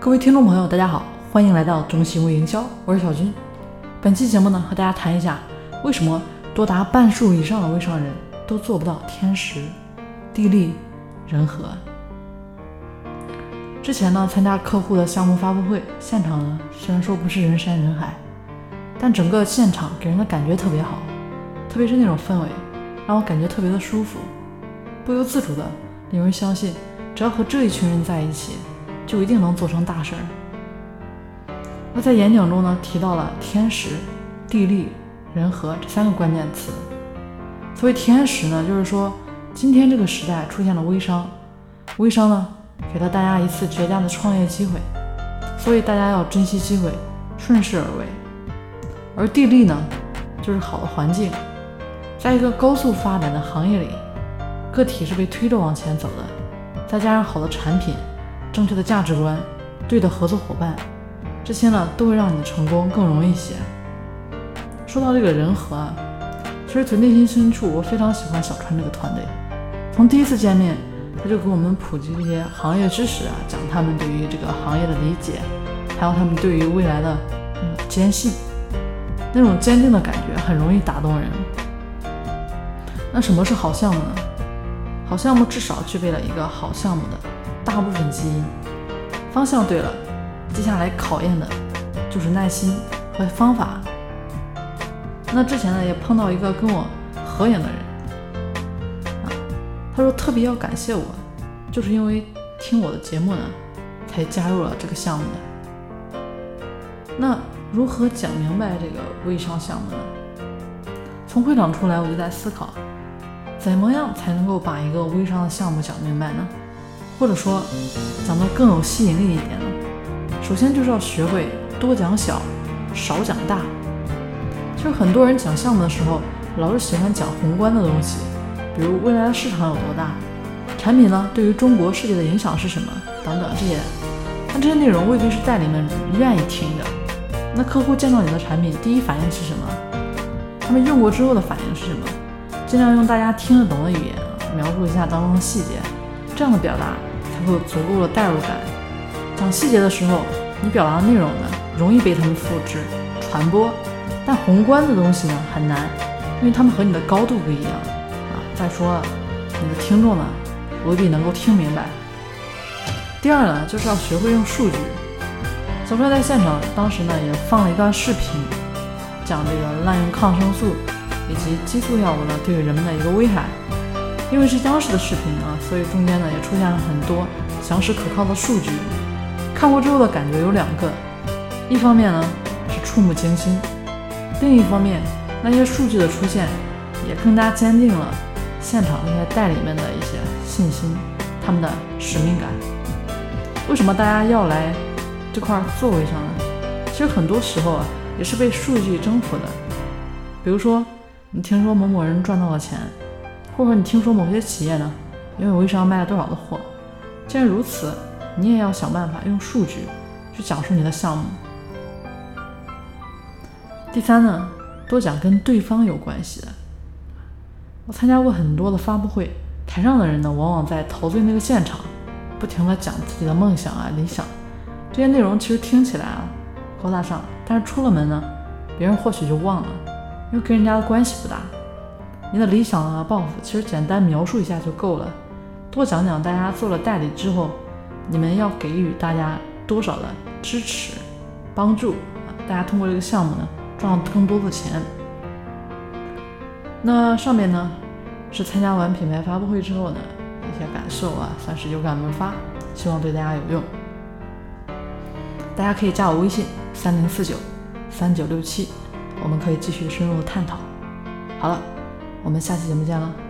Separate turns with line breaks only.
各位听众朋友，大家好，欢迎来到中行为营销，我是小军。本期节目呢，和大家谈一下为什么多达半数以上的微商人都做不到天时、地利、人和。之前呢，参加客户的项目发布会，现场呢虽然说不是人山人海，但整个现场给人的感觉特别好，特别是那种氛围，让我感觉特别的舒服，不由自主的令人相信，只要和这一群人在一起。就一定能做成大事儿。那在演讲中呢，提到了天时、地利、人和这三个关键词。所谓天时呢，就是说今天这个时代出现了微商，微商呢给了大家一次绝佳的创业机会，所以大家要珍惜机会，顺势而为。而地利呢，就是好的环境，在一个高速发展的行业里，个体是被推着往前走的，再加上好的产品。正确的价值观，对的合作伙伴，这些呢都会让你的成功更容易一些。说到这个人和啊，其实从内心深处，我非常喜欢小川这个团队。从第一次见面，他就给我们普及这些行业知识啊，讲他们对于这个行业的理解，还有他们对于未来的那种坚信，那种坚定的感觉很容易打动人。那什么是好项目呢？好项目至少具备了一个好项目的。大部分基因方向对了，接下来考验的就是耐心和方法。那之前呢也碰到一个跟我合影的人啊，他说特别要感谢我，就是因为听我的节目呢才加入了这个项目的。那如何讲明白这个微商项目呢？从会场出来我就在思考，怎么样才能够把一个微商的项目讲明白呢？或者说讲得更有吸引力一点呢？首先就是要学会多讲小，少讲大。就是很多人讲项目的时候，老是喜欢讲宏观的东西，比如未来的市场有多大，产品呢对于中国世界的影响是什么等等这些。但这些内容未必是代理们愿意听的。那客户见到你的产品，第一反应是什么？他们用过之后的反应是什么？尽量用大家听得懂的语言啊描述一下当中的细节，这样的表达。才会有足够的代入感。讲细节的时候，你表达的内容呢，容易被他们复制传播；但宏观的东西呢，很难，因为他们和你的高度不一样啊。再说了，你的听众呢，未必能够听明白。第二呢，就是要学会用数据。小川在现场当时呢，也放了一段视频，讲这个滥用抗生素以及激素药物呢，对于人们的一个危害。因为是央视的视频啊，所以中间呢也出现了很多详实可靠的数据。看过之后的感觉有两个，一方面呢是触目惊心，另一方面那些数据的出现也更加坚定了现场那些代理们的一些信心，他们的使命感。为什么大家要来这块做微商呢？其实很多时候啊也是被数据征服的。比如说你听说某某人赚到了钱。或者你听说某些企业呢，因为微商卖了多少的货，既然如此，你也要想办法用数据去讲述你的项目。第三呢，多讲跟对方有关系的。我参加过很多的发布会，台上的人呢，往往在陶醉那个现场，不停的讲自己的梦想啊、理想，这些内容其实听起来啊高大上，但是出了门呢，别人或许就忘了，因为跟人家的关系不大。你的理想啊、抱负，其实简单描述一下就够了。多讲讲大家做了代理之后，你们要给予大家多少的支持、帮助啊？大家通过这个项目呢，赚更多的钱。那上面呢，是参加完品牌发布会之后呢一些感受啊，算是有感而发，希望对大家有用。大家可以加我微信三零四九三九六七，我们可以继续深入探讨。好了。我们下期节目见了。